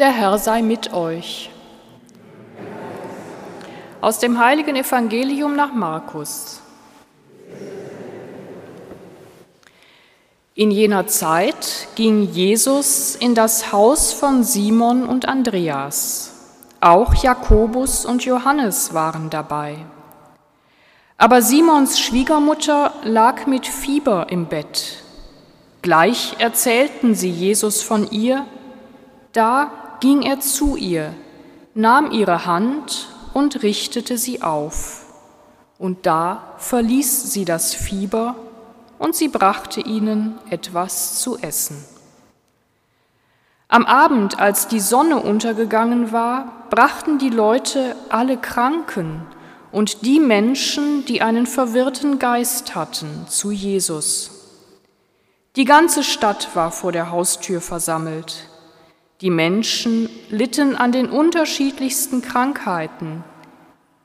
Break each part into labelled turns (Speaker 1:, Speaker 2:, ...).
Speaker 1: Der Herr sei mit euch. Aus dem heiligen Evangelium nach Markus. In jener Zeit ging Jesus in das Haus von Simon und Andreas. Auch Jakobus und Johannes waren dabei. Aber Simons Schwiegermutter lag mit Fieber im Bett. Gleich erzählten sie Jesus von ihr. Da ging er zu ihr, nahm ihre Hand und richtete sie auf. Und da verließ sie das Fieber und sie brachte ihnen etwas zu essen. Am Abend, als die Sonne untergegangen war, brachten die Leute alle Kranken und die Menschen, die einen verwirrten Geist hatten, zu Jesus. Die ganze Stadt war vor der Haustür versammelt. Die Menschen litten an den unterschiedlichsten Krankheiten.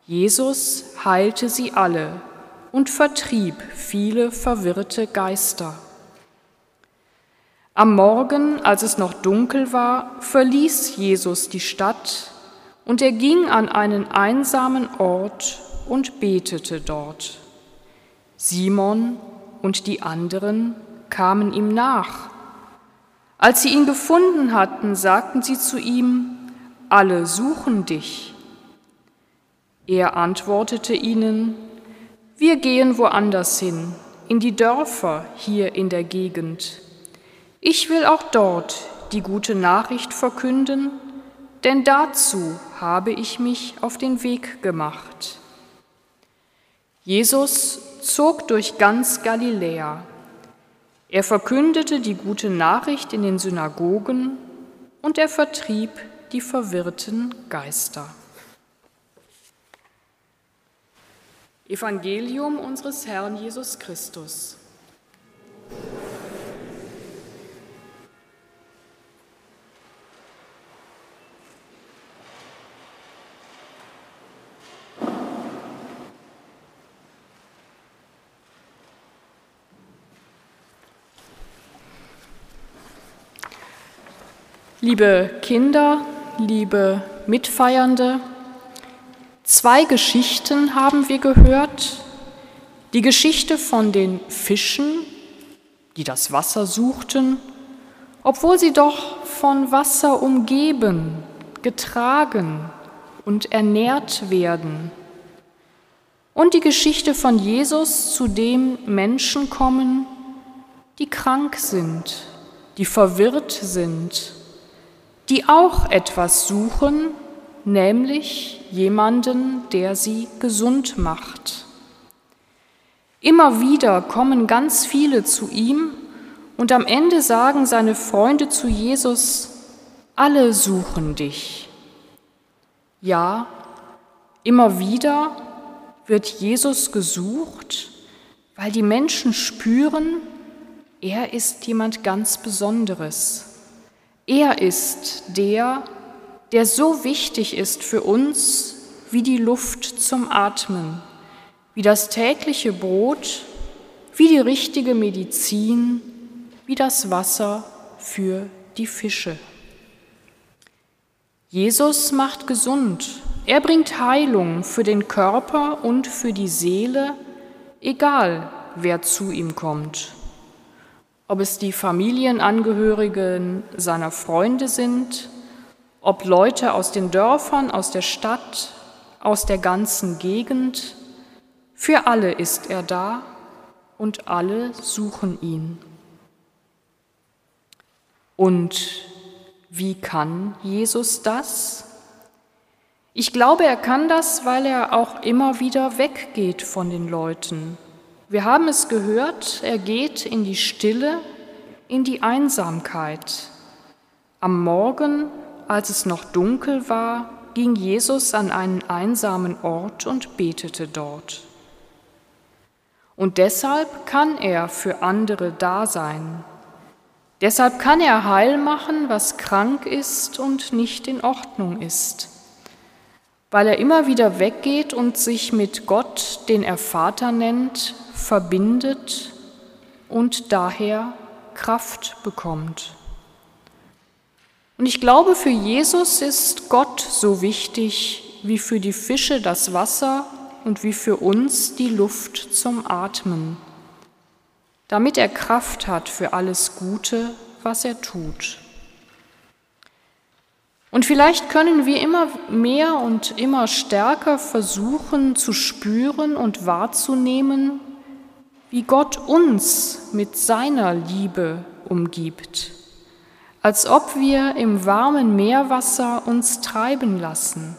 Speaker 1: Jesus heilte sie alle und vertrieb viele verwirrte Geister. Am Morgen, als es noch dunkel war, verließ Jesus die Stadt und er ging an einen einsamen Ort und betete dort. Simon und die anderen kamen ihm nach als sie ihn gefunden hatten, sagten sie zu ihm, alle suchen dich. Er antwortete ihnen, wir gehen woanders hin, in die Dörfer hier in der Gegend. Ich will auch dort die gute Nachricht verkünden, denn dazu habe ich mich auf den Weg gemacht. Jesus zog durch ganz Galiläa er verkündete die gute Nachricht in den Synagogen und er vertrieb die verwirrten Geister. Evangelium unseres Herrn Jesus Christus. Liebe Kinder, liebe Mitfeiernde, zwei Geschichten haben wir gehört. Die Geschichte von den Fischen, die das Wasser suchten, obwohl sie doch von Wasser umgeben, getragen und ernährt werden. Und die Geschichte von Jesus, zu dem Menschen kommen, die krank sind, die verwirrt sind die auch etwas suchen, nämlich jemanden, der sie gesund macht. Immer wieder kommen ganz viele zu ihm und am Ende sagen seine Freunde zu Jesus, alle suchen dich. Ja, immer wieder wird Jesus gesucht, weil die Menschen spüren, er ist jemand ganz Besonderes. Er ist der, der so wichtig ist für uns wie die Luft zum Atmen, wie das tägliche Brot, wie die richtige Medizin, wie das Wasser für die Fische. Jesus macht gesund, er bringt Heilung für den Körper und für die Seele, egal wer zu ihm kommt ob es die Familienangehörigen seiner Freunde sind, ob Leute aus den Dörfern, aus der Stadt, aus der ganzen Gegend, für alle ist er da und alle suchen ihn. Und wie kann Jesus das? Ich glaube, er kann das, weil er auch immer wieder weggeht von den Leuten, wir haben es gehört, er geht in die Stille, in die Einsamkeit. Am Morgen, als es noch dunkel war, ging Jesus an einen einsamen Ort und betete dort. Und deshalb kann er für andere da sein. Deshalb kann er heil machen, was krank ist und nicht in Ordnung ist weil er immer wieder weggeht und sich mit Gott, den er Vater nennt, verbindet und daher Kraft bekommt. Und ich glaube, für Jesus ist Gott so wichtig wie für die Fische das Wasser und wie für uns die Luft zum Atmen, damit er Kraft hat für alles Gute, was er tut. Und vielleicht können wir immer mehr und immer stärker versuchen zu spüren und wahrzunehmen, wie Gott uns mit seiner Liebe umgibt, als ob wir im warmen Meerwasser uns treiben lassen.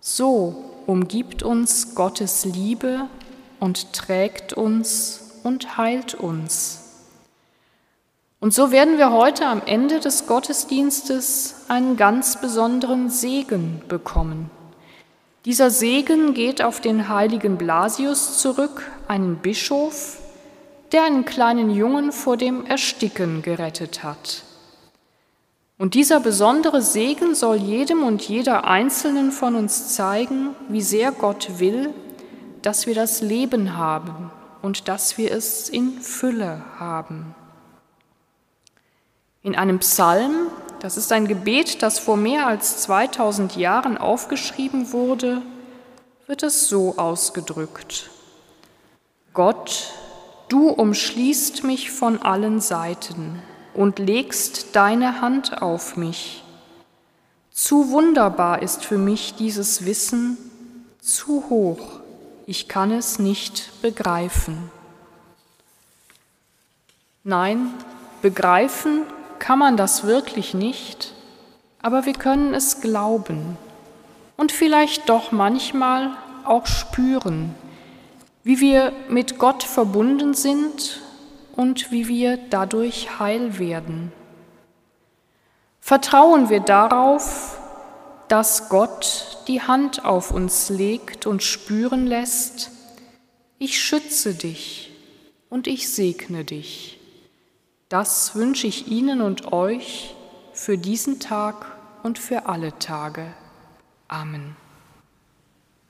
Speaker 1: So umgibt uns Gottes Liebe und trägt uns und heilt uns. Und so werden wir heute am Ende des Gottesdienstes einen ganz besonderen Segen bekommen. Dieser Segen geht auf den heiligen Blasius zurück, einen Bischof, der einen kleinen Jungen vor dem Ersticken gerettet hat. Und dieser besondere Segen soll jedem und jeder Einzelnen von uns zeigen, wie sehr Gott will, dass wir das Leben haben und dass wir es in Fülle haben. In einem Psalm, das ist ein Gebet, das vor mehr als 2000 Jahren aufgeschrieben wurde, wird es so ausgedrückt. Gott, du umschließt mich von allen Seiten und legst deine Hand auf mich. Zu wunderbar ist für mich dieses Wissen, zu hoch, ich kann es nicht begreifen. Nein, begreifen kann man das wirklich nicht, aber wir können es glauben und vielleicht doch manchmal auch spüren, wie wir mit Gott verbunden sind und wie wir dadurch heil werden. Vertrauen wir darauf, dass Gott die Hand auf uns legt und spüren lässt, ich schütze dich und ich segne dich. Das wünsche ich Ihnen und euch für diesen Tag und für alle Tage. Amen.